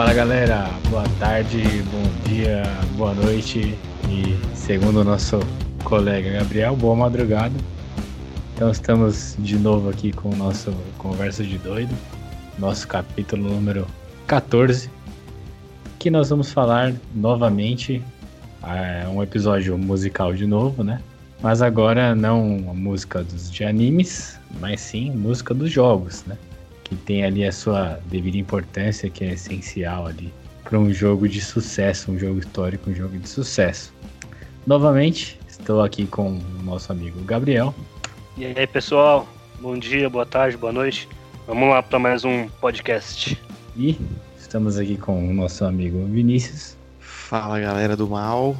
Fala galera, boa tarde, bom dia, boa noite e segundo o nosso colega Gabriel, boa madrugada. Então estamos de novo aqui com o nosso Conversa de Doido, nosso capítulo número 14, que nós vamos falar novamente, é um episódio musical de novo, né? Mas agora não a música dos, de animes, mas sim música dos jogos, né? Que tem ali a sua devida importância, que é essencial ali para um jogo de sucesso, um jogo histórico, um jogo de sucesso. Novamente, estou aqui com o nosso amigo Gabriel. E aí, pessoal? Bom dia, boa tarde, boa noite. Vamos lá para mais um podcast. E estamos aqui com o nosso amigo Vinícius. Fala, galera do mal.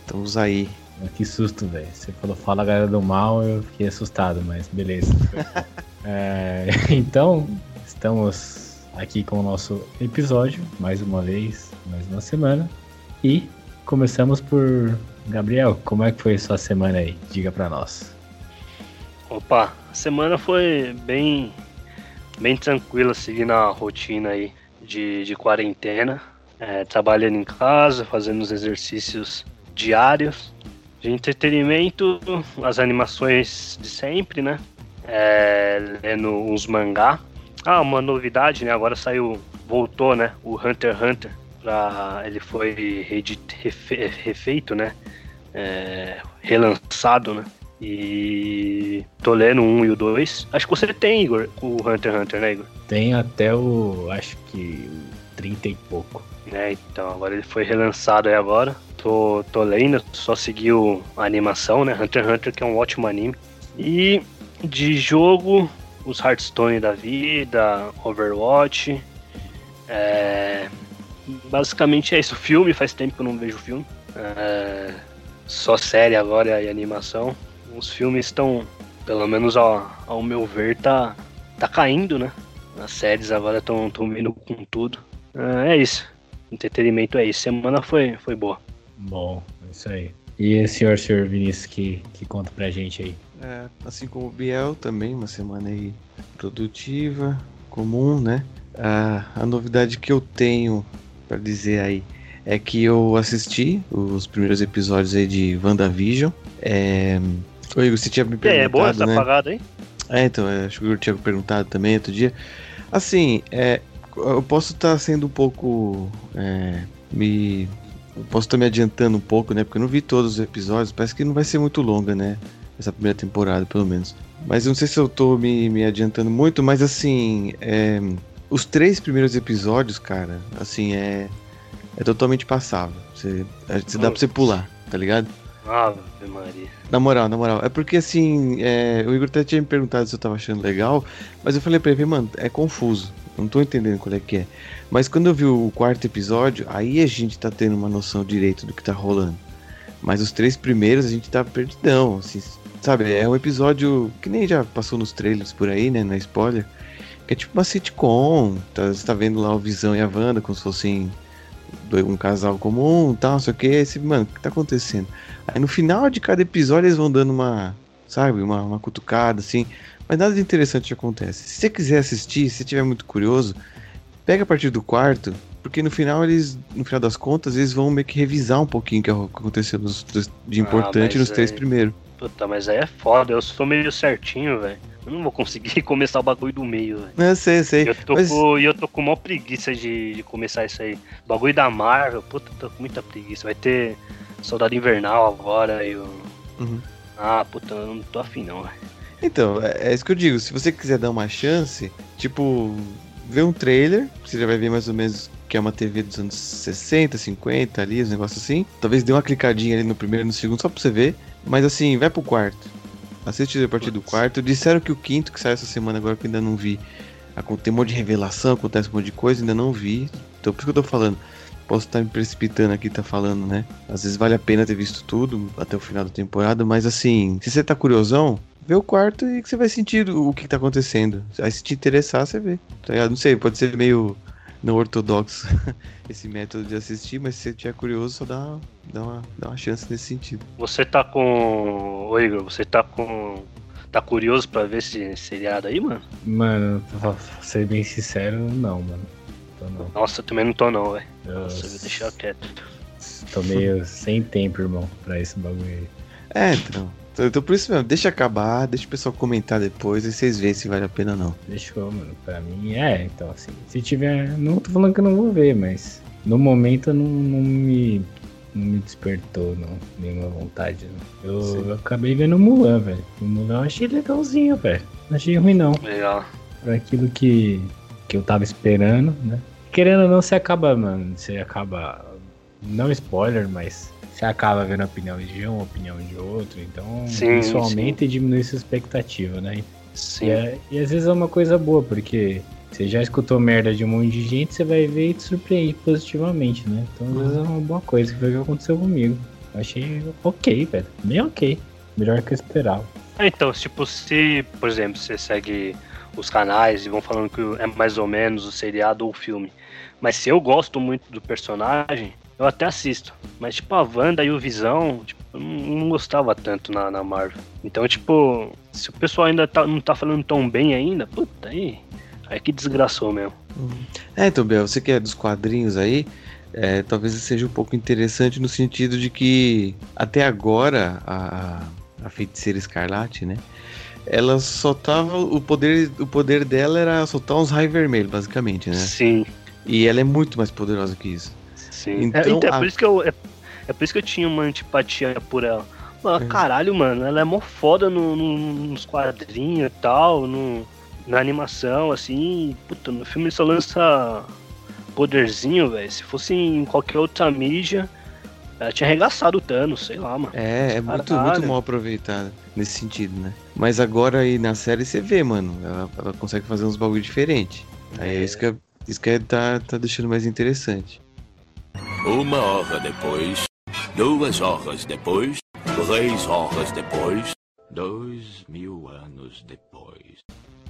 Estamos aí que susto, velho. Você falou fala galera do mal, eu fiquei assustado, mas beleza. é, então, estamos aqui com o nosso episódio, mais uma vez, mais uma semana. E começamos por Gabriel, como é que foi sua semana aí? Diga para nós. Opa, a semana foi bem bem tranquila, seguindo a rotina aí de, de quarentena, é, trabalhando em casa, fazendo os exercícios diários de entretenimento, as animações de sempre, né? É, lendo uns mangá. Ah, uma novidade, né? Agora saiu, voltou, né? O Hunter x Hunter. Pra, ele foi refe, refeito, né? É, relançado, né? E tô lendo o 1 e o 2. Acho que você tem, Igor, o Hunter x Hunter, né, Igor? Tem até o. acho que 30 e pouco. É, então, agora ele foi relançado aí agora tô, tô lendo, só seguiu a animação, né? Hunter x Hunter, que é um ótimo anime. E de jogo, os Hearthstone da vida, Overwatch. É... Basicamente é isso. Filme, faz tempo que eu não vejo filme. É... Só série agora e animação. Os filmes estão, pelo menos ao, ao meu ver, tá, tá caindo, né? As séries agora estão vindo com tudo. É, é isso. Entretenimento é isso. Semana foi, foi boa. Bom, é isso aí. E o senhor, senhor Vinícius, que, que conta pra gente aí? É, assim como o Biel, também uma semana aí produtiva, comum, né? A, a novidade que eu tenho para dizer aí é que eu assisti os primeiros episódios aí de WandaVision. É... Ô Igor, você tinha me perguntado, é, é boa, tá né? apagado aí? É, então, é, acho que Igor tinha perguntado também outro dia. Assim, é, eu posso estar tá sendo um pouco... É, me posso estar me adiantando um pouco, né? Porque eu não vi todos os episódios. Parece que não vai ser muito longa, né? Essa primeira temporada, pelo menos. Mas não sei se eu tô me, me adiantando muito, mas assim. É, os três primeiros episódios, cara, assim, é. É totalmente passável. Você, você dá pra você pular, tá ligado? Ave Maria. Na moral, na moral. É porque assim, é, o Igor até tinha me perguntado se eu tava achando legal, mas eu falei pra ele, mano, é confuso. Não tô entendendo qual é que é. Mas quando eu vi o quarto episódio, aí a gente tá tendo uma noção direito do que tá rolando. Mas os três primeiros a gente tá perdidão, assim, sabe? É um episódio que nem já passou nos trailers por aí, né? Na spoiler. Que é tipo uma sitcom. Tá, você tá vendo lá o Visão e a Wanda como se fossem um casal comum tal, não sei o que. Esse, mano, o que tá acontecendo? Aí no final de cada episódio eles vão dando uma, sabe, uma, uma cutucada assim. Mas nada de interessante acontece. Se você quiser assistir, se estiver muito curioso, pega a partir do quarto, porque no final eles, no final das contas, eles vão meio que revisar um pouquinho o que aconteceu nos, de importante ah, nos três primeiros. Puta, mas aí é foda, eu sou meio certinho, velho. Eu não vou conseguir começar o bagulho do meio, velho. Eu sei, sei. Eu tô, mas... com, eu tô com maior preguiça de, de começar isso aí. O bagulho da Marvel, puta, tô com muita preguiça. Vai ter Soldado Invernal agora e o. Uhum. Ah, puta, eu não tô afim não, velho. Então, é, é, isso que eu digo. Se você quiser dar uma chance, tipo, ver um trailer, você já vai ver mais ou menos que é uma TV dos anos 60, 50 ali, os negócios assim. Talvez dê uma clicadinha ali no primeiro e no segundo só pra você ver. Mas assim, vai pro quarto. Assiste a partir do quarto. Disseram que o quinto que saiu essa semana agora que eu ainda não vi. Tem um monte de revelação, acontece um monte de coisa, ainda não vi. Então por isso que eu tô falando. Posso estar me precipitando aqui, tá falando, né? Às vezes vale a pena ter visto tudo até o final da temporada, mas assim, se você tá curiosão, vê o quarto e que você vai sentir o que tá acontecendo. Aí se te interessar, você vê. Tá Não sei, pode ser meio não ortodoxo esse método de assistir, mas se você tiver curioso, só dá, dá, uma, dá uma chance nesse sentido. Você tá com. Ô Igor, você tá com. Tá curioso pra ver esse seriado aí, mano? Mano, pra ser bem sincero, não, mano. tô não. Nossa, eu também não tô não, velho. Eu Nossa, eu vou deixar quieto. tô meio sem tempo, irmão, pra esse bagulho aí. É, então. Então, então por isso mesmo, deixa acabar, deixa o pessoal comentar depois e vocês veem se vale a pena ou não. Deixou, mano. Pra mim é, então assim. Se tiver. Não tô falando que eu não vou ver, mas no momento não, não me. Não me despertou, não. Nenhuma vontade, não. Eu, eu acabei vendo o Mulan, velho. O Mulan eu achei legalzinho, velho. Não achei ruim, não. Legal. Pra aquilo que, que eu tava esperando, né? Querendo ou não, você acaba, mano. Você acaba. Não spoiler, mas. Você acaba vendo a opinião de um, a opinião de outro. Então, Sim, isso aumenta e diminui sua expectativa, né? Sim. E, é- e às vezes é uma coisa boa, porque você já escutou merda de um monte de gente, você vai ver e te surpreende positivamente, né? Então às vezes é uma boa coisa, que foi o que aconteceu comigo. Eu achei ok, velho. Bem ok. Melhor que eu esperava. Ah, Então, tipo, se, por exemplo, você segue os canais e vão falando que é mais ou menos o seriado ou o filme. Mas se eu gosto muito do personagem, eu até assisto. Mas, tipo, a Wanda e o Visão, tipo, eu não, gostava tanto na, na Marvel. Então, tipo, se o pessoal ainda tá- não tá falando tão bem ainda, puta, aí. Aí que desgraçou mesmo. É, então, Bel, você que é dos quadrinhos aí, é, talvez seja um pouco interessante no sentido de que até agora a, a feiticeira escarlate, né? Ela só tava. O poder, o poder dela era soltar uns raios vermelhos, basicamente, né? Sim, E ela é muito mais poderosa que isso. Sim. Então, é, então, é a- por isso que eu. É, é por isso que eu tinha uma antipatia por ela. Mano, É. caralho, mano, ela é mó foda no, no- nos quadrinhos e tal, no, na animação, assim. Puta, no filme só lança poderzinho, velho. Se fosse em qualquer outra mídia, ela tinha arregaçado o Thanos, sei lá, mano. É, é muito, Caralho. muito mal aproveitada nesse sentido, né? Mas agora aí na série você vê, mano, ela, ela consegue fazer uns bagulho diferente. Aí é, É. isso que, é, isso que é, tá, tá deixando mais interessante. Uma hora depois, duas horas depois, três horas depois, dois mil anos depois.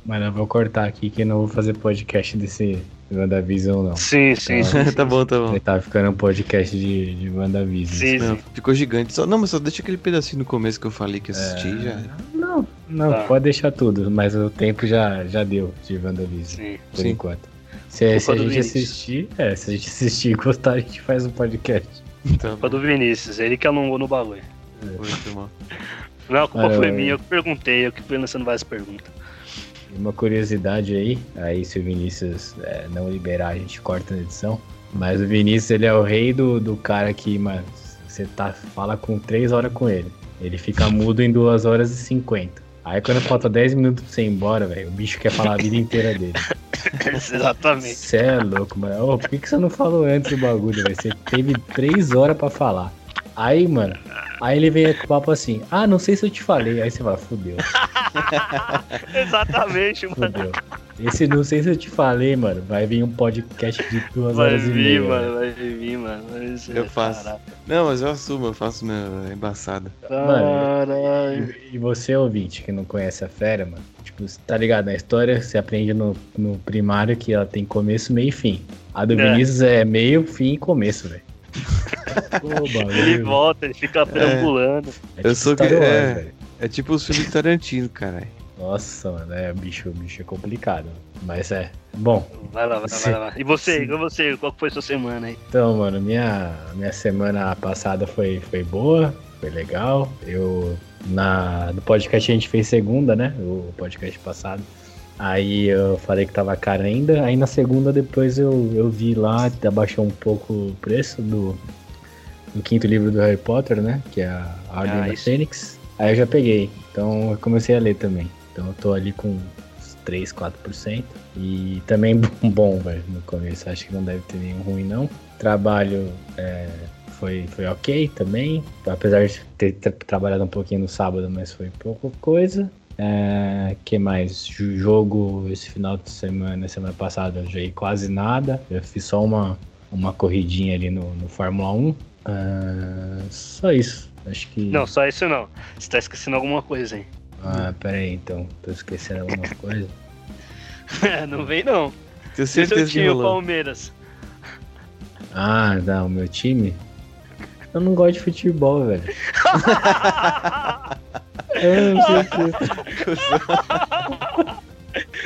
Mas eu vou cortar aqui que eu não vou fazer podcast desse WandaVision, não. Sim, sim, Tá. sim. sim. tá bom, tá bom. Ele tá ficando um podcast de, de WandaVision. Sim, Não, sim. ficou gigante. Só, não, mas só deixa aquele pedacinho no começo que eu falei que assisti já. Não, não, Tá. pode deixar tudo, mas o tempo já, já deu de WandaVision, sim. por Sim. enquanto. Se, se a gente Vinícius. assistir, é, se a gente assistir e gostar, a gente faz um podcast. Tá Culpa do Vinícius, ele que alongou no bagulho. mal. Não, a culpa Ah, foi eu- minha, eu que perguntei, eu que fui lançando várias perguntas. Uma curiosidade aí, aí se o Vinícius é, não liberar, a gente corta na edição. Mas o Vinícius, ele é o rei do, do cara que, mano, você tá, fala com 3 horas com ele. Ele fica mudo em 2 horas e 50. Aí quando falta 10 minutos pra você ir embora, velho, o bicho quer falar a vida inteira dele. Exatamente. Você é louco, mano. Ô, por que, que você não falou antes do bagulho, velho? Você teve 3 horas pra falar. Aí, mano, aí ele vem com o papo assim, ah, não sei se eu te falei. Aí você fala, fudeu. Exatamente, mano. Fudeu. Esse não sei se eu te falei, mano. Vai vir um podcast de duas Vai horas e vir, meia. mano, vai vir, mano. Mas, Eu é, faço. Caraca. Não, mas eu assumo, eu faço minha embaçada. Caralho. E, e você, ouvinte, que não conhece a fera, mano, tipo, tá ligado? Na história você aprende no, no primário que ela tem começo, meio e fim. A do É. Vinícius é meio, fim e começo, velho. Ele volta, ele fica perambulando. É Eu tipo sou Star que- é. velho. É tipo os filmes de Tarantino, caralho. Nossa, mano, é bicho, bicho é complicado. Mas é. Bom, Vai lá, vai lá, vai lá. E você, e você, qual foi sua semana aí? Então, mano, minha, minha semana passada foi, foi boa, foi legal. Eu, na, no podcast a gente fez segunda, né? O podcast passado. Aí eu falei que tava caro ainda. Aí na segunda depois eu, eu vi lá, abaixou um pouco o preço do, do quinto livro do Harry Potter, né? Que é a Ordem Ah, da. Fênix. Aí eu já peguei. Então eu comecei a ler também. Então eu tô ali com uns 3, 4%. E também bom, velho, no começo. Acho que não deve ter nenhum ruim, não. Trabalho é, foi, foi ok também. Apesar de ter tra- trabalhado um pouquinho no sábado, mas foi pouca coisa. É, que mais? Jogo esse final de semana, semana passada, eu joguei quase nada. Eu fiz só uma, uma corridinha ali no, no Fórmula 1. Ah, só isso. Acho que. Não, só isso não. Você tá esquecendo alguma coisa, hein? Ah, pera aí, então. Tô esquecendo alguma coisa. não vem não. Tenho E seu certeza que time, o. Palmeiras? Ah, não, o meu time? Eu não gosto de futebol, velho. Eu não sei o que.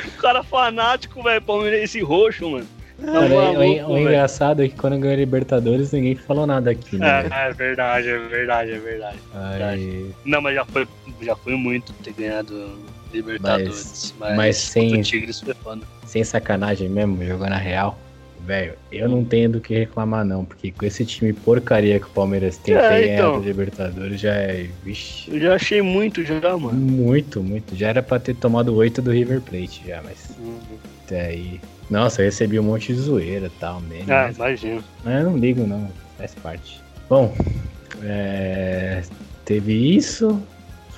o cara fanático, velho, palmeirense roxo, mano. Cara, o, o, o engraçado é que quando ganhou a Libertadores ninguém falou nada aqui, né? É, é verdade, é verdade, é verdade. verdade. Não, mas já foi, já foi muito ter ganhado Libertadores. Mas, mas, mas sem, Tigres foi foda. sem sacanagem mesmo, jogando na real. Velho, eu não tenho do que reclamar, não, porque com esse time porcaria que o Palmeiras tem é, então, Libertadores já é. Vixe. Eu já achei muito já, mano. Muito, muito. Já era pra ter tomado oito do River Plate já, mas. Uhum. Até aí. Nossa, eu recebi um monte de zoeira e tal, mesmo. Ah, mas... imagino. Mas eu não ligo, não. Faz parte. Bom, é... teve isso.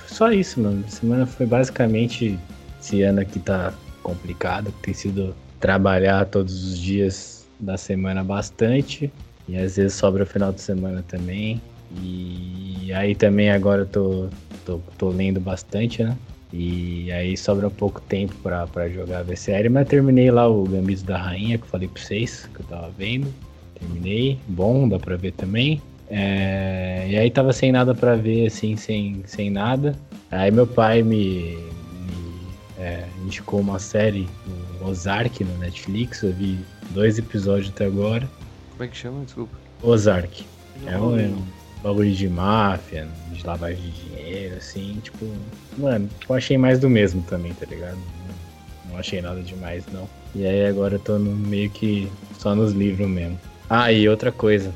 Só isso, mano. Semana foi basicamente. Esse ano aqui tá complicado, tem sido trabalhar todos os dias da semana bastante. E às vezes sobra o final de semana também. E aí também agora eu tô, tô, tô lendo bastante, né? E aí sobra um pouco tempo pra jogar a VCR, mas terminei lá o Gambito da Rainha, que eu falei pra vocês, que eu tava vendo. Terminei, bom, dá pra ver também. É, e aí tava sem nada pra ver, assim, sem, sem nada. Aí meu pai me é, indicou uma série, o Ozark, no Netflix, eu vi dois episódios até agora. Como é que chama? Desculpa. Ozark. É um, é um bagulho de máfia, de lavagem de dinheiro, assim, tipo. Mano, eu achei mais do mesmo também, tá ligado? Não, não achei nada demais, não. E aí agora eu tô no, meio que só nos livros mesmo. Ah, e outra coisa.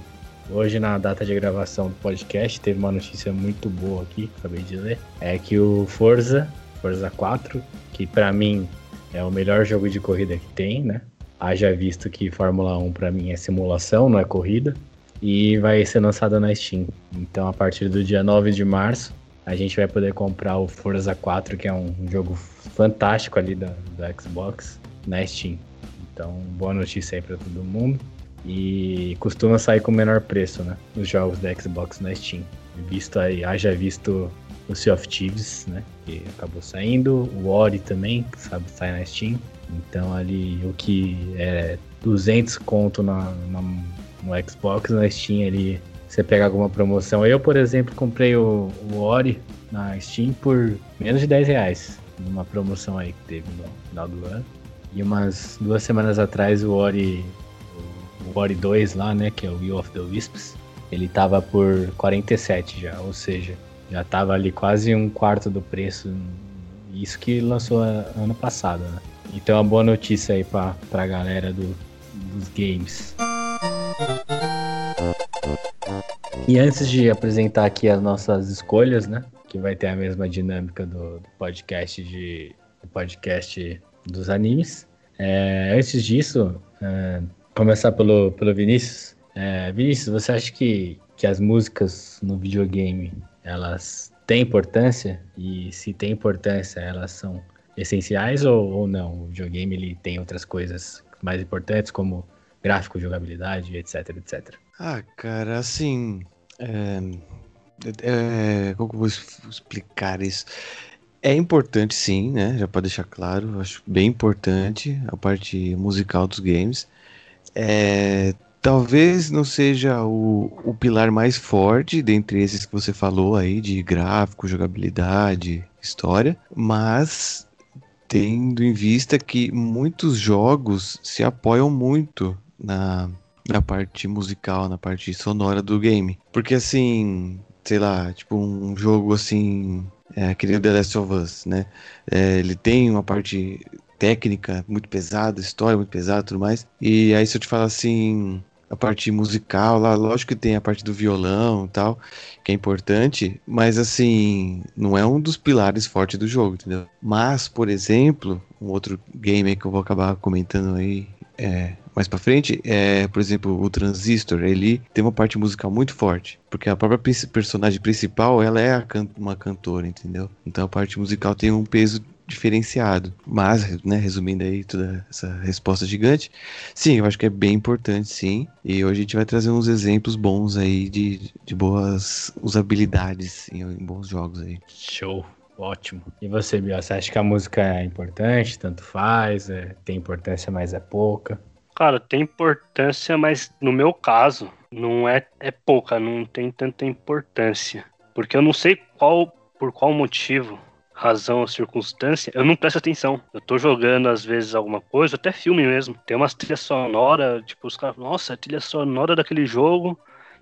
Hoje, na data de gravação do podcast, teve uma notícia muito boa aqui, acabei de ler. É que o Forza, Forza 4, que para mim é o melhor jogo de corrida que tem, né? Haja visto que Fórmula 1 para mim é simulação, não é corrida. E vai ser lançada na Steam. Então, a partir do dia 9 de março, a gente vai poder comprar o Forza 4, que é um jogo fantástico ali da, da Xbox, na Steam. Então, boa notícia aí para todo mundo. E costuma sair com menor preço, né? Os jogos da Xbox na Steam. Visto aí, haja visto o Sea of Thieves, né? Que acabou saindo. O Ori também, que sabe, sai na Steam. Então ali o que é 200 conto na, na, no Xbox, na Steam ali você pega alguma promoção. Eu, por exemplo, comprei o, o Ori na Steam por menos de 10 reais. Numa promoção aí que teve no final do ano. E umas duas semanas atrás o Ori, o, Ori 2 lá, né, que é o Will of the Wisps, ele tava por 47 já, ou seja, já tava ali quase um quarto do preço. Isso que lançou ano passado, né? Então, é uma boa notícia aí pra, pra galera do, dos games. E antes de apresentar aqui as nossas escolhas, né? Que vai ter a mesma dinâmica do, do podcast de do podcast dos animes. É, antes disso, é, começar pelo, pelo Vinícius. É, Vinícius, você acha que, que as músicas no videogame elas têm importância? E se tem importância, elas são essenciais ou, ou não? O videogame ele tem outras coisas mais importantes como gráfico, jogabilidade, etc, etc. Ah, cara, assim, é, é, como eu vou explicar isso? É importante, sim, né? Já pode deixar claro. Acho bem importante a parte musical dos games. É, talvez não seja o, o pilar mais forte dentre esses que você falou aí, de gráfico, jogabilidade, história, mas tendo em vista que muitos jogos se apoiam muito na, na parte musical, na parte sonora do game. Porque assim, sei lá, tipo um jogo assim, é, aquele The Last of Us, né? É, ele tem uma parte técnica muito pesada, história muito pesada tudo mais. E aí se eu te falar assim, a parte musical lá, lógico que tem a parte do violão e tal, que é importante, mas assim, não é um dos pilares fortes do jogo, entendeu? Mas, por exemplo, um outro game que eu vou acabar comentando aí é, mais para frente, é, por exemplo, o Transistor, ele tem uma parte musical muito forte, porque a própria personagem principal, ela é can uma cantora, entendeu? Então a parte musical tem um peso diferenciado. Mas, né, resumindo aí toda essa resposta gigante, sim, eu acho que é bem importante, sim. E hoje a gente vai trazer uns exemplos bons aí de, de boas usabilidades em, em bons jogos aí. Show. Ótimo. E você, Biel, você acha que a música é importante, tanto faz, é, tem importância, mas é pouca? Cara, tem importância, mas no meu caso, não é, é pouca, não tem tanta importância. Porque eu não sei qual, por qual motivo razão ou circunstância, eu não presto atenção. Eu tô jogando, às vezes, alguma coisa, até filme mesmo. Tem umas trilhas sonoras, tipo, os caras, nossa, a trilha sonora daquele jogo,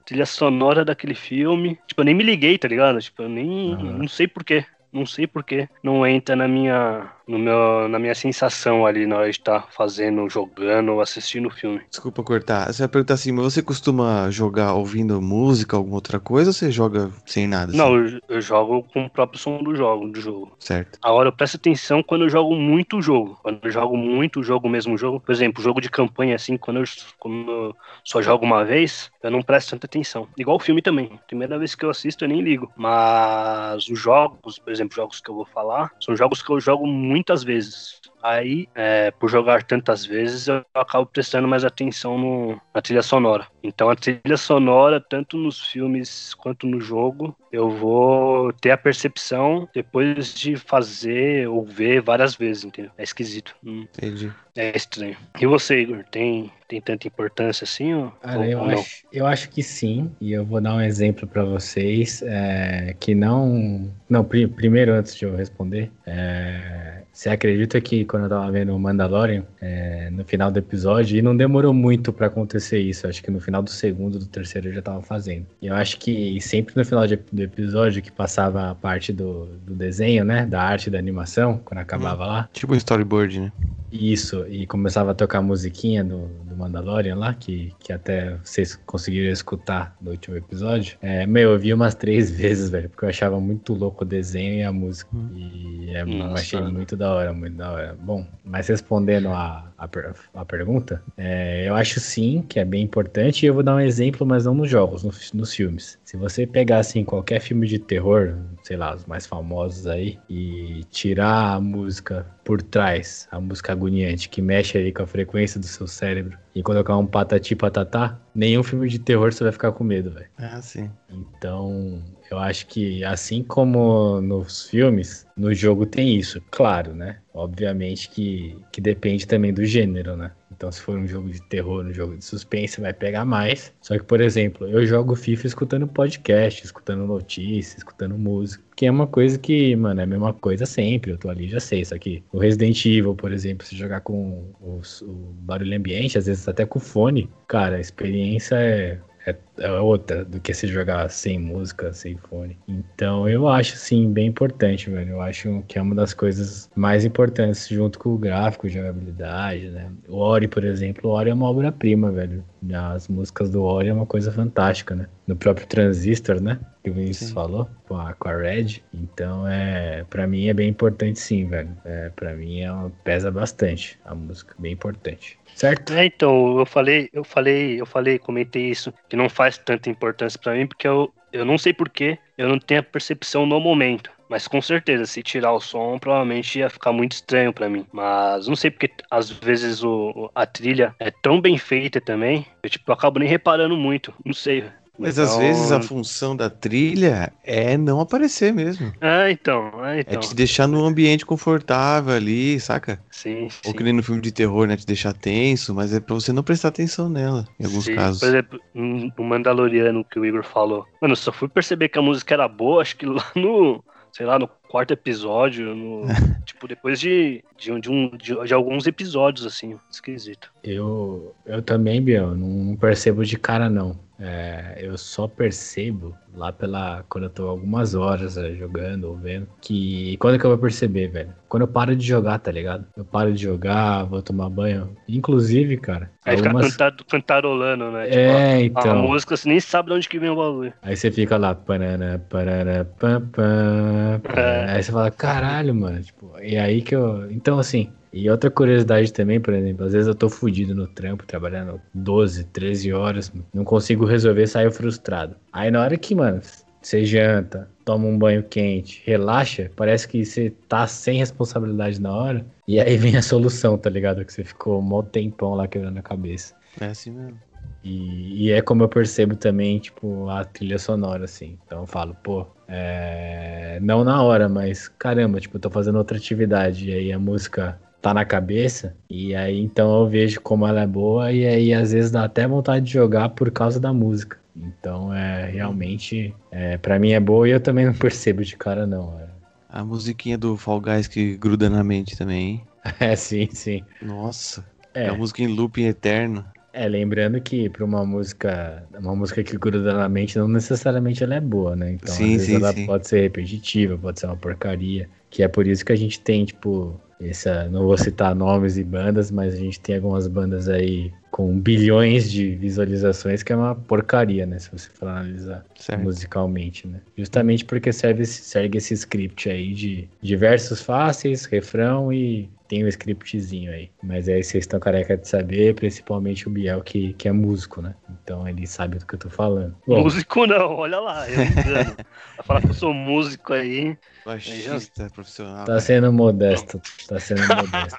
trilha sonora daquele filme. Tipo, eu nem me liguei, tá ligado? Tipo, eu nem. Aham. Não sei porquê. Não sei porquê. Não entra na minha. No meu, na minha sensação ali na hora de estar fazendo, jogando ou assistindo o filme. Desculpa cortar. Você vai perguntar assim, mas você costuma jogar ouvindo música, alguma outra coisa, ou você joga sem nada? assim? Não, eu, eu jogo com o próprio som do jogo, do jogo. Certo. Agora eu presto atenção quando eu jogo muito jogo. Quando eu jogo muito jogo, o mesmo jogo. Por exemplo, jogo de campanha, assim, quando eu, quando eu só jogo uma vez, eu não presto tanta atenção. Igual o filme também. Primeira vez que eu assisto, eu nem ligo. Mas os jogos, por exemplo, jogos que eu vou falar, são jogos que eu jogo muitas vezes. Aí, é, por jogar tantas vezes, eu acabo prestando mais atenção no, na trilha sonora. Então, a trilha sonora, tanto nos filmes quanto no jogo, eu vou ter a percepção depois de fazer ou ver várias vezes, entendeu? É esquisito. Hum, Entendi. é estranho. E você, Igor, tem, tem tanta importância assim? Ou, Cara, ou- eu não? acho, eu acho que sim, e eu vou dar um exemplo para vocês é, que não. Não, pri- primeiro, antes de eu responder, é, você acredita que quando eu tava vendo o Mandalorian, é, no final do episódio, e não demorou muito para acontecer isso, acho que no final do segundo, do terceiro eu já tava fazendo. E eu acho que sempre no final de- do episódio que passava a parte do, do desenho, né, da arte da animação, quando acabava lá, Tipo um storyboard, né? isso, e começava a tocar a musiquinha do, do Mandalorian lá, que, que até vocês conseguiram escutar no último episódio. É, meu, eu vi umas três vezes, velho, porque eu achava muito louco o desenho e a música. E é, eu Nossa. achei muito da hora, muito da hora. Bom, mas respondendo a, a, a pergunta, é, eu acho sim que é bem importante, e eu vou dar um exemplo, mas não nos jogos, nos filmes. Se você pegar, assim, qualquer filme de terror, sei lá, os mais famosos aí, e tirar a música por trás, a música agoniante, que mexe ali com a frequência do seu cérebro, e colocar um patati patatá, nenhum filme de terror você vai ficar com medo, velho. Ah, sim. Então, eu acho que assim como nos filmes, no jogo tem isso, claro, né? Obviamente que, que depende também do gênero, né? Então, se for um jogo de terror, um jogo de suspense, vai pegar mais. Só que, por exemplo, eu jogo FIFA escutando podcast, escutando notícias, escutando música. Que é uma coisa que, mano, é a mesma coisa sempre. Eu tô ali, já sei. Só que o Resident Evil, por exemplo, se jogar com os- o barulho ambiente, às vezes até com fone, cara, a experiência é é, é outra do que se jogar sem música, sem fone. Então eu acho sim bem importante, velho. Eu acho que é uma das coisas mais importantes junto com o gráfico, jogabilidade, né? O Ori, por exemplo, o Ori é uma obra-prima, velho. As músicas do Ori é uma coisa fantástica, né? No próprio Transistor, né? Que o Vinícius Sim. falou, com a, com a Red. Então é, para mim é bem importante sim, velho. É, para mim é uma- pesa bastante a música, bem importante. Certo? É, então, eu falei, eu falei, eu falei, comentei isso, que não faz tanta importância pra mim, porque eu, eu não sei porquê, eu não tenho a percepção no momento. Mas com certeza, se tirar o som, provavelmente ia ficar muito estranho pra mim. Mas não sei porque às vezes o- a trilha é tão bem feita também, eu tipo, eu acabo nem reparando muito. Não sei. Mas Então- às vezes a função da trilha é não aparecer mesmo. É, então, é, É então. te deixar num ambiente confortável ali, saca? Sim, Ou sim. que nem no filme de terror, né? Te deixar tenso, mas é pra você não prestar atenção nela, em alguns Sim, casos. Por exemplo, no Mandaloriano que o Igor falou. Mano, eu só fui perceber que a música era boa, acho que lá no. Sei lá, no quarto episódio, no, tipo, depois de, de, um- de, um, de, de alguns episódios, assim, esquisito. Eu, eu também, Biel, não, percebo de cara, não. É, eu só percebo lá pela. Quando eu tô algumas horas é, jogando ou vendo. Que. Quando que eu vou perceber, velho? Quando eu paro de jogar, tá ligado? Eu paro de jogar, vou tomar banho. Inclusive, cara. Aí fica algumas... cantar, cantarolando, né? Tipo, É, a, a então. música, você nem sabe de onde que vem o bagulho. Aí você fica lá, parana, parana, pam, pam, pam. É. Aí você fala, caralho, mano. Tipo, e aí que eu. Então, assim. E outra curiosidade também, por exemplo, às vezes eu tô fudido no trampo, trabalhando 12, 13 horas, não consigo resolver, saio frustrado. Aí na hora que, mano, você janta, toma um banho quente, relaxa, parece que você tá sem responsabilidade na hora, e aí vem a solução, tá ligado? Que você ficou um mó tempão lá quebrando a cabeça. É assim mesmo. E, e é como eu percebo também, tipo, a trilha sonora, assim. Então eu falo, pô, é... não na hora, mas caramba, tipo, eu tô fazendo outra atividade, e aí a música tá na cabeça, e aí então eu vejo como ela é boa, e aí às vezes dá até vontade de jogar por causa da música. Então é realmente, é, para mim é boa e eu também não percebo de cara, não. É. A musiquinha do Fall Guys que gruda na mente também, hein? É, sim, sim. Nossa. É. É a música em looping eterno. É, lembrando que para uma música, uma música que gruda na mente, não necessariamente ela é boa, né? Então, Sim, às vezes sim, ela sim. pode ser repetitiva, pode ser uma porcaria, que é por isso que a gente tem, tipo, essa, não vou citar nomes e bandas, mas a gente tem algumas bandas aí com bilhões de visualizações que é uma porcaria, né? Se você for analisar Certo. musicalmente, né? Justamente porque serve, segue esse script aí de, de versos fáceis, refrão e tem um scriptzinho aí. Mas aí vocês estão careca de saber, principalmente o Biel, que, que é músico, né? Então ele sabe do que eu tô falando. Bom, Músico não, olha lá, eu engano. Vai falar que eu sou músico aí. Baixista profissional. tá sendo modesto, tá sendo modesto.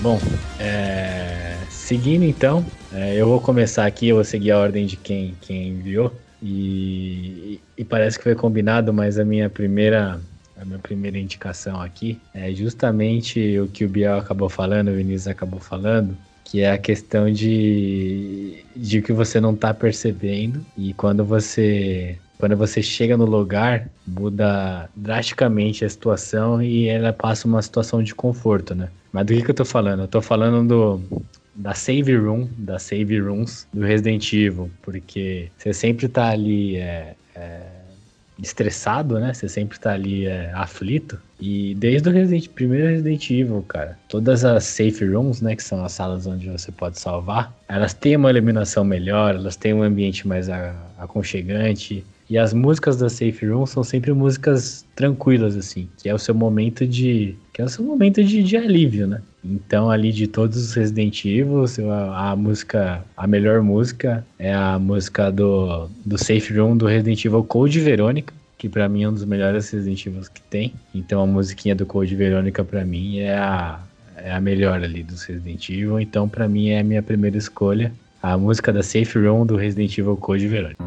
Bom, é, seguindo então, é, eu vou começar aqui, eu vou seguir a ordem de quem, quem enviou. E, e parece que foi combinado, mas a minha primeira a minha primeira indicação aqui é justamente o que o Biel acabou falando, o Vinícius acabou falando, que é a questão de, de que você não tá percebendo e quando você quando você chega no lugar muda drasticamente a situação e ela passa uma situação de conforto, né? Mas do que, que eu tô falando? Eu tô falando do da save room, da save rooms do Resident Evil, porque você sempre tá ali é, é, estressado, né? Você sempre tá ali é, aflito. E desde o Resident, primeiro Resident Evil, cara, todas as safe rooms, né, que são as salas onde você pode salvar, elas têm uma iluminação melhor, elas têm um ambiente mais aconchegante. E as músicas da Safe Room são sempre músicas tranquilas, assim, que é o seu momento de. que é o seu momento de, de alívio, né? Então, ali de todos os Resident Evil, a, a música, a melhor música é a música do, do Safe Room do Resident Evil Code Verônica, que pra mim é um dos melhores Resident Evil que tem. Então, a musiquinha do Code Verônica, pra mim, é a, é a melhor ali dos Resident Evil. Então, pra mim, é a minha primeira escolha. A música da Safe Room do Resident Evil Code Verônica.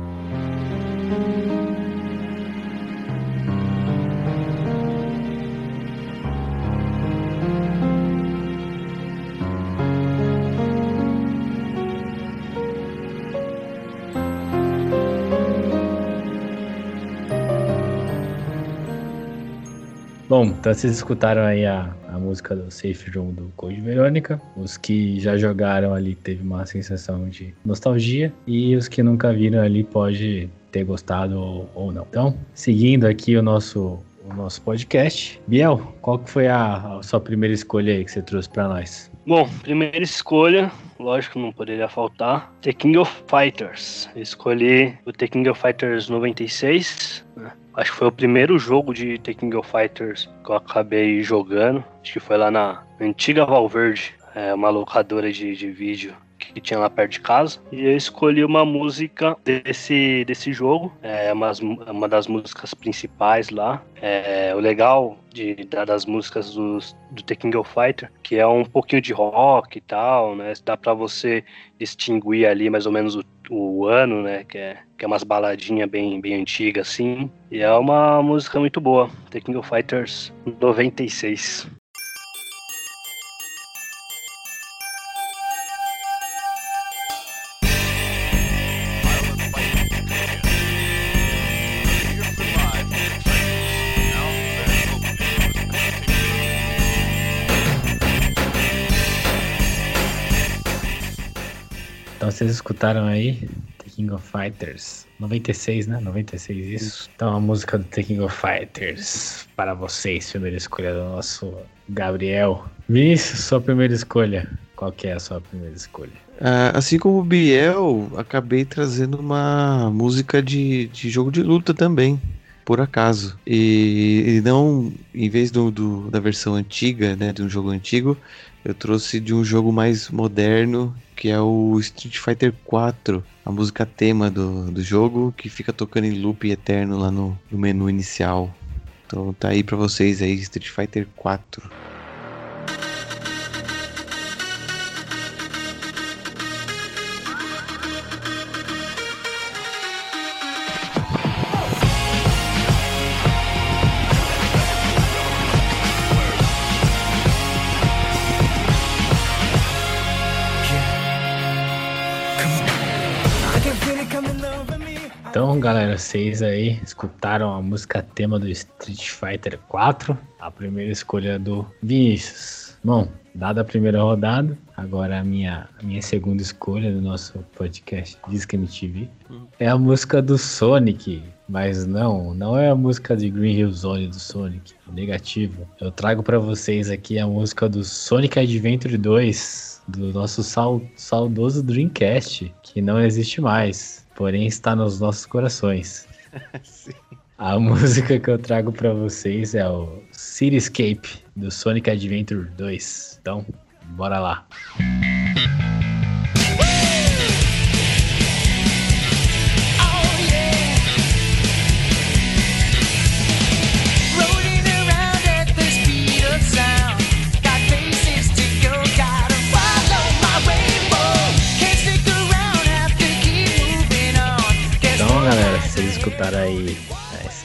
Bom, então vocês escutaram aí a, a música do Safe Room do Code Verônica. Os que já jogaram ali teve uma sensação de nostalgia e os que nunca viram ali pode ter gostado ou, ou não. Então, seguindo aqui o nosso o nosso podcast, Biel, qual que foi a, a sua primeira escolha aí que você trouxe pra nós? Bom, primeira escolha, lógico, não poderia faltar, The King of Fighters. Escolhi o The King of Fighters 96, né? Acho que foi o primeiro jogo de The King of Fighters que eu acabei jogando. Acho que foi lá na antiga Valverde, é, uma locadora de, de vídeo que tinha lá perto de casa. E eu escolhi uma música desse, desse jogo, é umas- uma das músicas principais lá. É, o legal de, da- das músicas dos, do The King of Fighter, que é um pouquinho de rock e tal, né? Dá pra você distinguir ali mais ou menos o, o ano, né? Que é, que é umas baladinhas bem, bem antigas, assim. E é uma música muito boa. The Fighters 96. Vocês escutaram aí The King of Fighters 96, né? 96 isso. Então a música do The King of Fighters para vocês, primeira escolha do nosso Gabriel. Vinícius, sua primeira escolha. Qual que é a sua primeira escolha? Ah, assim como o Biel, acabei trazendo uma música de, de jogo de luta também, por acaso. E, e não, em vez do, do- da versão antiga, né, de um jogo antigo, eu trouxe de um jogo mais moderno, que é o Street Fighter 4, a música tema do, do jogo, que fica tocando em loop eterno lá no, no menu inicial. Então tá aí pra vocês aí, Street Fighter 4. Então, galera, vocês aí escutaram a música tema do Street Fighter 4, a primeira escolha do Vinícius. Bom, dada a primeira rodada, agora a minha, minha segunda escolha do nosso podcast Disque MTV é a música do Sonic. Mas não, não é a música de Green Hill Zone do Sonic. Negativo. Eu trago para vocês aqui a música do Sonic Adventure 2, do nosso saudoso Dreamcast, que não existe mais, porém está nos nossos corações. A música que eu trago para vocês é o Cityscape do Sonic Adventure 2. Então, bora lá. Rolling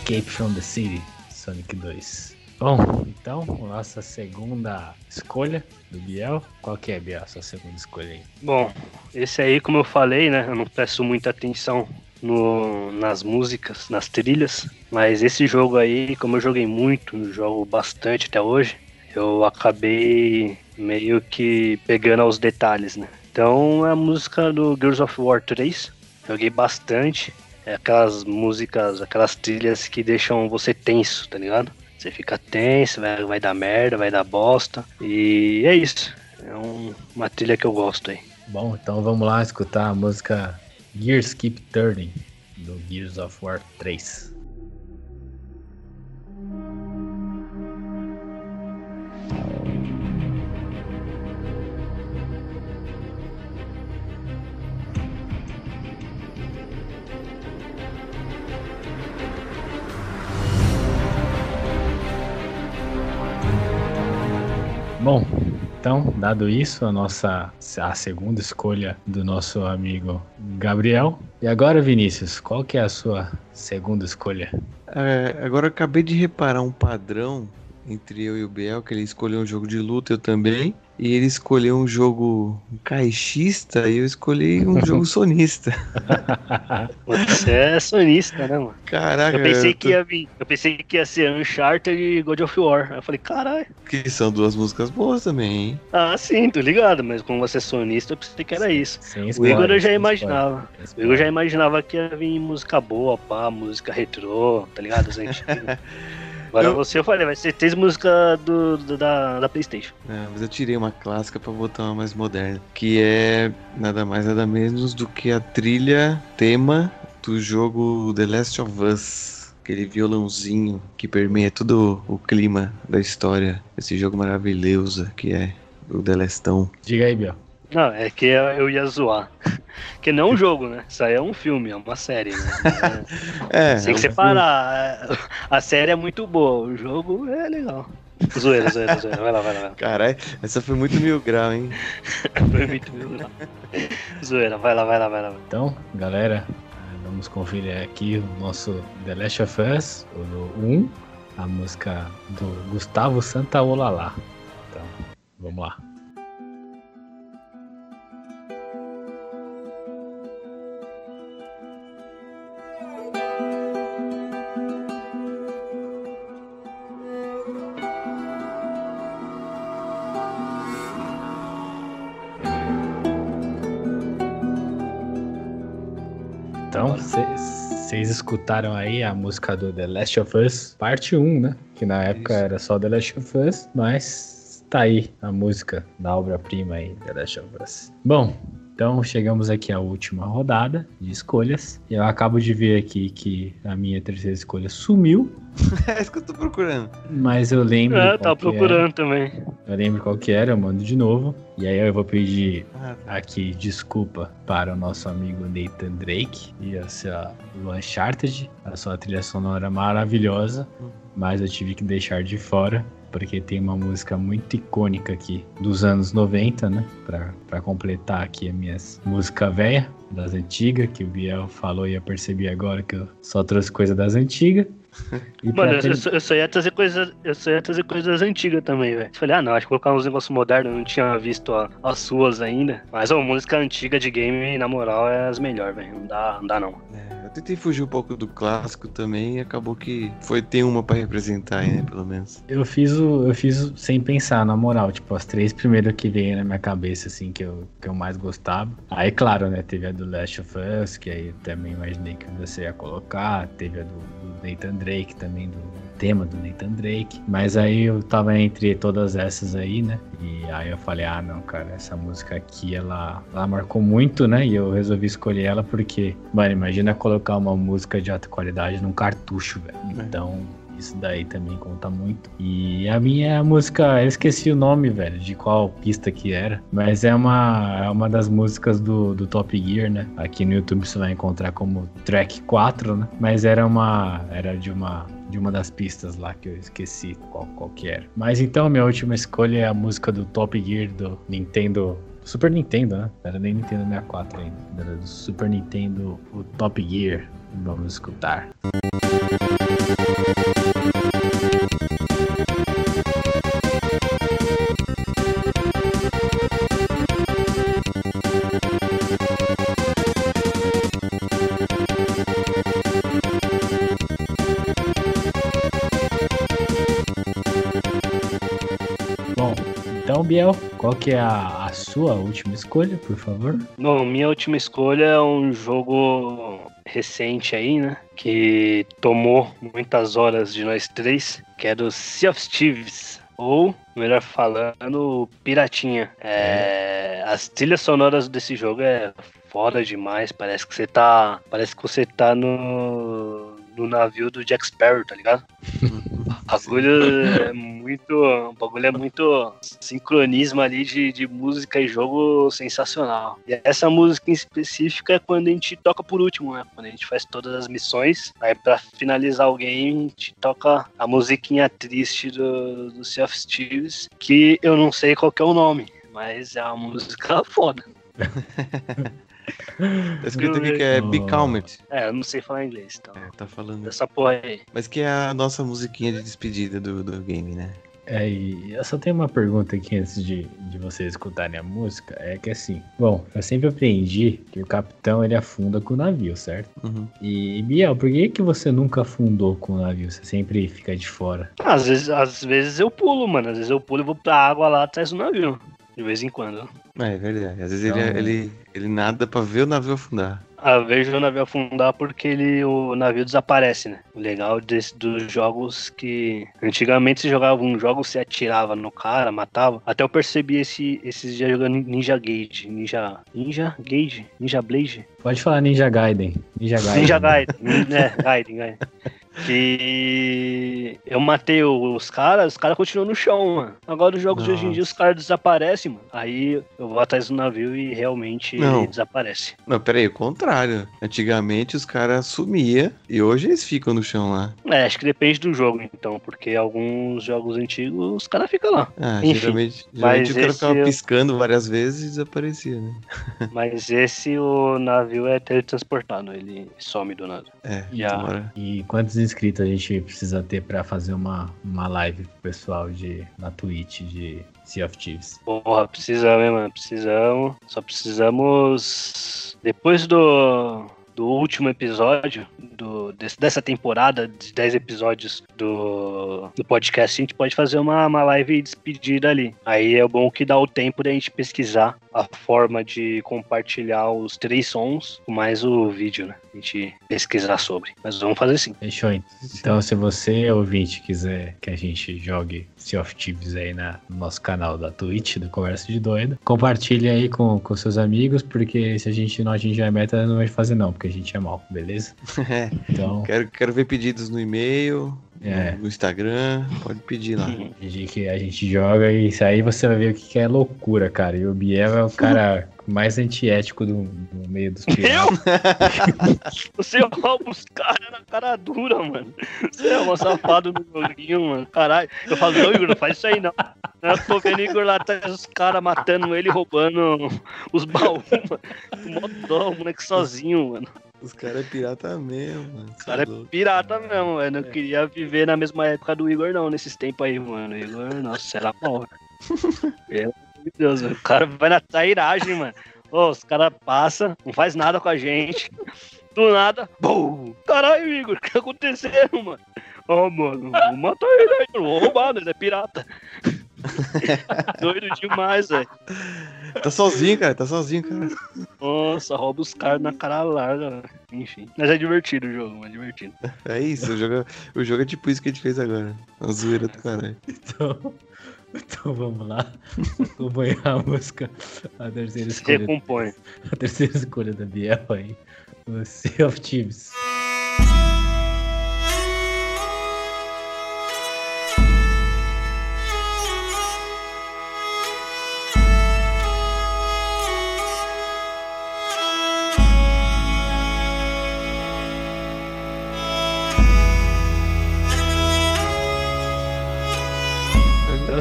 Escape from the City, Sonic 2. Bom, então, nossa segunda escolha do Biel. Qual que é, Biel, a sua segunda escolha aí? Bom, esse aí, como eu falei, né? Eu não presto muita atenção no, nas músicas, nas trilhas. Mas esse jogo aí, como eu joguei muito, jogo bastante até hoje, eu acabei meio que pegando aos detalhes, né? Então é a música do Gears of War 3. Joguei bastante. É aquelas músicas, aquelas trilhas que deixam você tenso, tá ligado? Você fica tenso, vai, vai dar merda, vai dar bosta. E é isso. É um- uma trilha que eu gosto aí. Bom, então vamos lá escutar a música Gears Keep Turning, do Gears of War 3. Bom, então, dado isso, a nossa a segunda escolha do nosso amigo Gabriel. E agora, Vinícius, qual que é a sua segunda escolha? É, agora eu acabei de reparar um padrão entre eu e o Biel, que ele escolheu um jogo de luta, eu também. E ele escolheu um jogo caixista e eu escolhi um jogo sonista. Você é sonista, né, mano? Caraca, Eu pensei tô- que ia vir. Eu pensei que ia ser Uncharted e God of War. Aí eu falei, caralho. que são duas músicas boas também, hein? Ah, sim, tô ligado, mas como você é sonista, eu pensei que era isso. Sem O Igor eu já imaginava. O Igor já imaginava que ia vir música boa, pá, música retrô, tá ligado? Antigas. Agora Eu- você, eu falei, vai ser três músicas do, do- da, da Playstation. É, mas eu tirei uma clássica pra botar uma mais moderna, que é nada mais nada menos do que a trilha tema do jogo The Last of Us. Aquele violãozinho que permeia todo o clima da história. Esse jogo maravilhoso que é o The Lastão. Diga aí, Biel. Não, é que eu eu ia zoar. Que não é um jogo, né? Isso aí é um filme, é uma série, né? É, Tem que separar. A série é muito boa, o jogo é legal. Zoeira, zoeira, zoeira. Vai lá, vai lá, vai lá. Caralho, essa foi muito mil grau, hein? Foi muito legal. Zoeira, vai lá, vai lá, vai lá. Então, galera, vamos conferir aqui o nosso The Last of Us, o 1, a música do Gustavo Santaolala. Então, vamos lá. Vocês escutaram aí a música do The Last of Us, parte 1, né? Que na época Isso. era só The Last of Us, mas tá aí a música da obra-prima aí, The Last of Us. Bom, então chegamos aqui à última rodada de escolhas. Eu acabo de ver aqui que a minha terceira escolha sumiu, é isso que eu tô procurando. mas eu lembro. Que era. procurando também. Eu lembro qual que era, eu mando de novo. E aí eu vou pedir Ah, aqui desculpa para o nosso amigo Nathan Drake e a sua Uncharted, a sua trilha sonora maravilhosa, mas eu tive que deixar de fora porque tem uma música muito icônica aqui dos anos 90, né? Pra completar aqui as minhas música velha. das antigas, que o Biel falou e eu percebi agora que eu só trouxe coisa das antigas. E Mano, eu, ter- eu só- eu só ia trazer coisas. Eu só ia trazer coisas antigas também, velho. Falei, ah não, acho que colocar uns negócios modernos, eu não tinha visto a- as suas ainda. Mas a música antiga de game, na moral, é as melhores, velho. Não dá, não dá não. É, eu tentei fugir um pouco do clássico também e acabou que foi ter uma pra representar aí, né, pelo menos. Eu fiz o. Eu fiz sem pensar, na moral. Tipo, as três primeiras que veio na minha cabeça, assim, que eu, que eu mais gostava. Aí, claro, né? Teve a do Last of Us, que aí eu também imaginei que você ia colocar. Teve a do, do Nathan Drake também, do tema do Nathan Drake. Mas aí eu tava entre todas essas aí, né? E aí eu falei, ah não, cara, essa música aqui, ela, ela marcou muito, né? E eu resolvi escolher ela porque, mano, imagina colocar uma música de alta qualidade num cartucho, velho. É. Então, isso daí também conta muito. E a minha música, eu esqueci o nome, velho, de qual pista que era. Mas é uma, é uma das músicas do, do Top Gear, né? Aqui no YouTube você vai encontrar como track 4, né? Mas era uma. Era de uma. De uma das pistas lá que eu esqueci qual, qual que era. Mas então, minha última escolha é a música do Top Gear do Nintendo Super Nintendo, né? Era nem Nintendo 64 ainda. Era do Super Nintendo, o Top Gear. Vamos escutar. Bom, Biel, qual que é a, a sua última escolha, por favor? Bom, minha última escolha é um jogo recente aí, né? Que tomou muitas horas de nós três, que é do Sea of Thieves. Ou, melhor falando, Piratinha. É, as trilhas sonoras desse jogo é foda demais. Parece que você tá. Parece que você tá no. no navio do Jack Sparrow, tá ligado? Bagulho é muito. O bagulho é muito sincronismo ali de, de música e jogo sensacional. E essa música em específica é quando a gente toca por último, né? Quando a gente faz todas as missões. Aí pra finalizar o game, a gente toca a musiquinha triste do, do Sea of que eu não sei qual é o nome. Mas é uma música foda. Tá escrito aqui que é Be Calmed. É, eu não sei falar inglês, então. É, tá falando. Essa porra aí. Mas que é a nossa musiquinha de despedida do, do game, né? É, e eu só tenho uma pergunta aqui antes de, de vocês escutarem a música. É que assim, bom, eu sempre aprendi que o capitão ele afunda com o navio, certo? Uhum. E, Biel, por que, que você nunca afundou com o navio? Você sempre fica de fora. Às vezes, às vezes eu pulo, mano. Às vezes eu pulo e vou pra água lá atrás do navio. De vez em quando. É, é verdade. Às vezes Então- ele, ele, ele nada pra ver o navio afundar. Ah, vejo o navio afundar porque ele, o navio desaparece, né? O legal desse, dos jogos que antigamente se jogava um jogo, você atirava no cara, matava. Até eu percebi esse, esses dias jogando Ninja Gage. Ninja. Ninja Gage? Ninja Blade? Pode falar Ninja Gaiden. Ninja Gaiden. Ninja Gaiden. é, Gaiden, Gaiden. Que eu matei os caras, os caras continuam no chão, mano. Agora os jogos de hoje em dia os caras desaparecem, mano. Aí eu vou atrás do navio e realmente Não. ele desaparece. Não, pera aí, o contrário. Antigamente os caras sumiam e hoje eles ficam no chão lá. É, acho que depende do jogo, então, porque alguns jogos antigos os caras ficam lá. Ah, Enfim, geralmente, mas geralmente o cara ficava eu- piscando várias vezes e desaparecia, né? Mas esse o navio é teletransportado, ele some do nada. É, Já. tomara. E quantos inscritos a gente precisa ter pra fazer uma, uma live pro pessoal de, na Twitch de Sea of Thieves? Porra, precisamos, hein, mano? Precisamos. Só precisamos. Depois do. Do último episódio do, desse- dessa temporada de 10 episódios do, do podcast, a gente pode fazer uma, uma live despedida ali. Aí é bom que dá o tempo da gente pesquisar a forma de compartilhar os três sons com mais o vídeo, né? A gente pesquisar sobre. Mas vamos fazer sim. Fechou? Então, se você, ouvinte, quiser que a gente jogue Sea of Thieves aí na, no nosso canal da Twitch, do Conversa de Doido, compartilhe aí com, com seus amigos, porque se a gente não atingir a meta, não vai fazer não, porque a gente é mal, beleza? É, Então, quero, quero ver pedidos no e-mail, É. no, Instagram, pode pedir lá. de que a gente joga e isso aí você vai ver o que que é loucura, cara. E o Biel é o cara mais antiético do, do meio dos piratas. Eu? Você rouba os caras na cara dura, mano. Você é um safado no joguinho, mano. Caralho. Eu falo, não, Igor, não faz isso aí não. Eu tô vendo o Igor lá atrás, os caras matando ele, roubando os baús, mano. Mó dó, o moleque sozinho, mano. Os caras é pirata mesmo, mano. O cara é pirata mesmo. Eu não queria viver na mesma época do Igor, não, nesses tempos aí, mano. O Igor, nossa, era mal. Pelo amor de Deus, mano. o cara vai na trairagem, mano. Ô, os caras passam, não faz nada com a gente. Do nada, bum! Caralho, Igor, o que acontecendo, mano? Ó, mano, vou matar ele aí. Vou roubar, né? Ele é pirata. Doido demais, velho. Tá sozinho, cara. Tá sozinho, cara. Nossa, rouba os caras na cara larga, né? enfim. Mas é divertido o jogo, é divertido. É isso. O jogo, é- o jogo é tipo isso que a gente fez agora. Uma zoeira do caralho. Então, então vamos lá. Acompanhar a música. A terceira Se escolha. recompõe. A terceira escolha da Biel aí. O Sea of Thieves.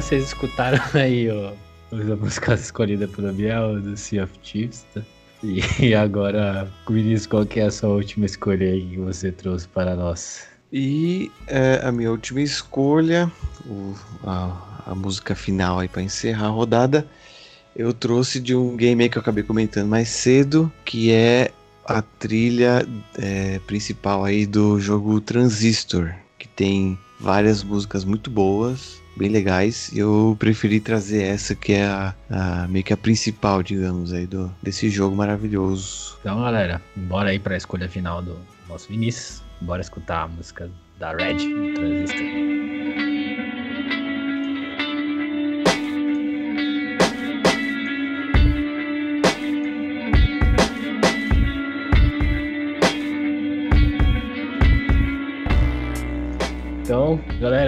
Vocês escutaram aí ó, a música escolhida pelo Biel, do Sea of Thieves, tá? E, agora, Vinícius, qual que é a sua última escolha aí que você trouxe para nós? E é, a minha última escolha, o- a, a música final aí pra encerrar a rodada, eu trouxe de um game aí que eu acabei comentando mais cedo, que é a trilha é, principal aí do jogo Transistor, que tem várias músicas muito boas, bem legais. Eu preferi trazer essa que é a, a- meio que a principal, digamos, aí do, desse jogo maravilhoso. Então, galera, bora aí para a escolha final do nosso Vinícius. Bora escutar a música da Red, Transistor.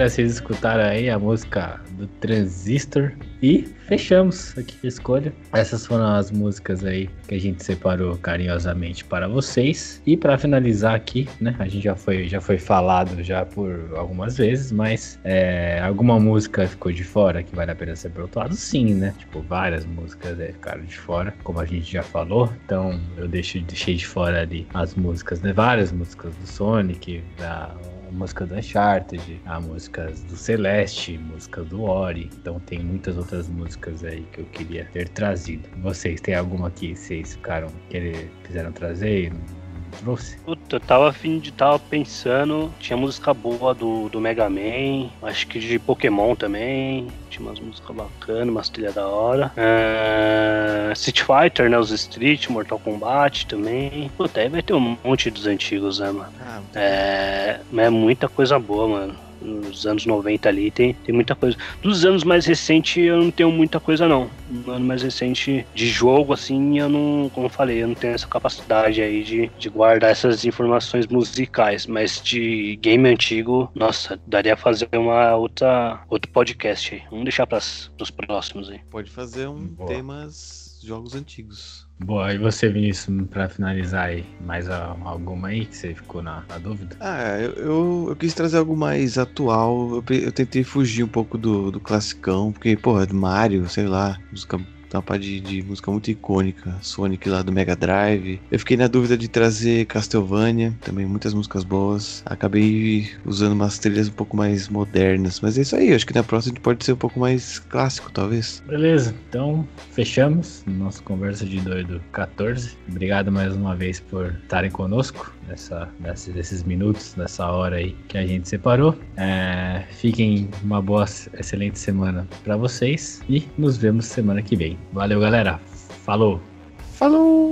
Galera, vocês escutaram aí a música do Transistor e fechamos aqui a escolha. Essas foram as músicas aí que a gente separou carinhosamente para vocês. E para finalizar aqui, né, a gente já foi, já foi falado já por algumas vezes, mas é, alguma música ficou de fora que vale a pena ser perguntado? Sim, né? Tipo, várias músicas é, ficaram de fora, como a gente já falou. Então, eu deixo, deixei de fora ali as músicas, né? Várias músicas do Sonic, da música do Uncharted, a músicas do Celeste, música do Ori. Então tem muitas outras músicas aí que eu queria ter trazido. Vocês tem alguma que vocês ficaram querer quiseram trazer trouxe? Puta, eu tava afim de tava pensando. Tinha música boa do, do Mega Man, acho que de Pokémon também. Tinha umas músicas bacanas, umas trilhas da hora. É, Street Fighter, né? Os Street, Mortal Kombat também. Puta, aí vai ter um monte dos antigos, né, mano? Ah, É, mas é muita coisa boa, mano. Nos anos 90 ali tem, tem muita coisa. Dos anos mais recentes eu não tenho muita coisa, não. No ano mais recente de jogo, assim, eu não, como eu falei, eu não tenho essa capacidade aí de, de guardar essas informações musicais. Mas de game antigo, nossa, daria pra fazer uma outra, outro podcast aí. Vamos deixar pras, pros próximos aí. Pode fazer um Boa. temas jogos antigos. Boa, e você, Vinícius, pra finalizar aí, mais alguma aí que você ficou na, na dúvida? Ah, eu, eu, eu quis trazer algo mais atual. Eu, eu tentei fugir um pouco do, do classicão, porque, porra, Mario, sei lá, música. Uma parte de, de música muito icônica, Sonic lá do Mega Drive. Eu fiquei na dúvida de trazer Castlevania, também muitas músicas boas. Acabei usando umas trilhas um pouco mais modernas, mas é isso aí. Acho que na próxima a gente pode ser um pouco mais clássico, talvez. Beleza, então fechamos nossa conversa de doido 14. Obrigado mais uma vez por estarem conosco nessa, nessa, nesses minutos, nessa hora aí que a gente separou. É, fiquem uma boa, excelente semana para vocês e nos vemos semana que vem. Valeu, galera. Falou! Falou!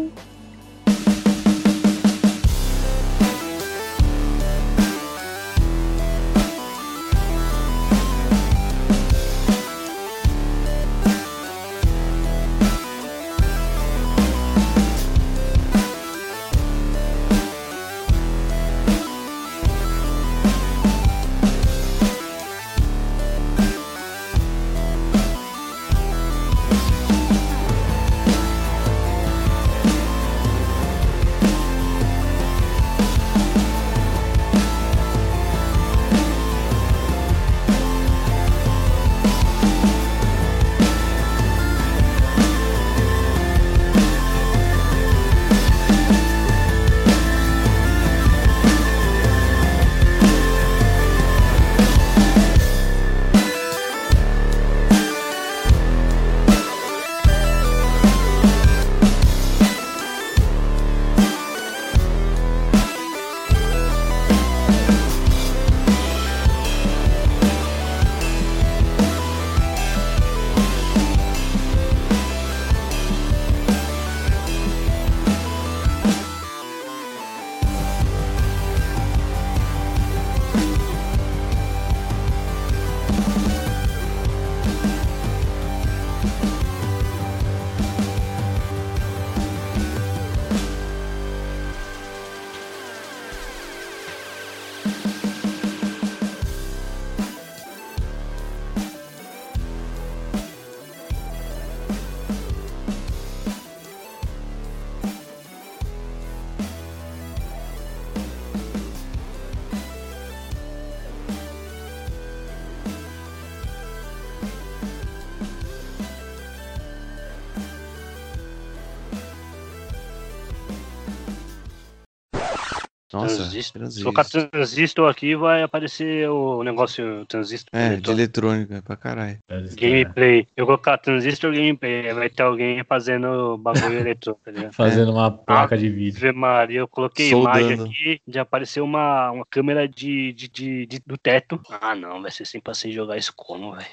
Nossa, transistor. Se colocar transistor. transistor aqui, vai aparecer o negócio transistor. É, de eletrônica, é pra caralho. Gameplay. Eu colocar transistor gameplay, aí vai ter alguém fazendo bagulho eletrônico, tá ligado? Fazendo uma placa de vídeo. Ave Maria, eu coloquei Soldando. imagem aqui, já apareceu uma, uma câmera de, de, de, de- do teto. Ah, não, vai ser sem passei jogar isso como, velho.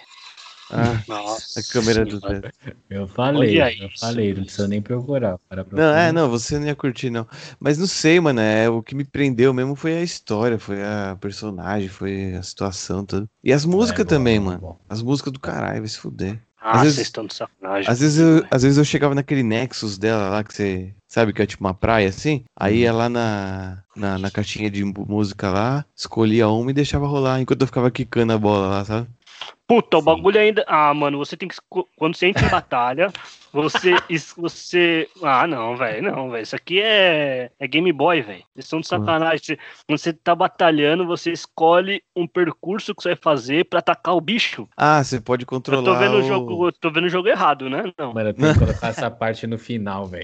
Ah, Nossa. a câmera do teto. Eu falei, é eu falei, não precisa nem procurar. Para Não, é, não, você não ia curtir, não. Mas não sei, mano, é, o que me prendeu mesmo foi a história, foi a personagem, foi a situação, tudo. E as músicas É, bom, também, bom, mano. bom. As músicas do caralho, vai se fuder. Ah, Às vezes- vocês estão de sacanagem. Às vezes, eu, às vezes eu chegava naquele Nexus dela lá, que você sabe que é tipo uma praia assim. Aí ia lá na, na, na caixinha de música lá, escolhia uma e deixava rolar, enquanto eu ficava quicando a bola lá, sabe? Puta, o Sim. bagulho ainda. Ah, mano, você tem que. Quando você entra em batalha, você. você... Ah, não, velho. Não, velho. Isso aqui é. É Game Boy, velho. Vocês estão de sacanagem. Você- Quando você tá batalhando, você escolhe um percurso que você vai fazer pra atacar o bicho. Ah, você pode Eu controlar tô vendo o o... jogo. eu Tô vendo o jogo errado, né? Não. Mano, eu tenho que colocar essa parte no final, velho.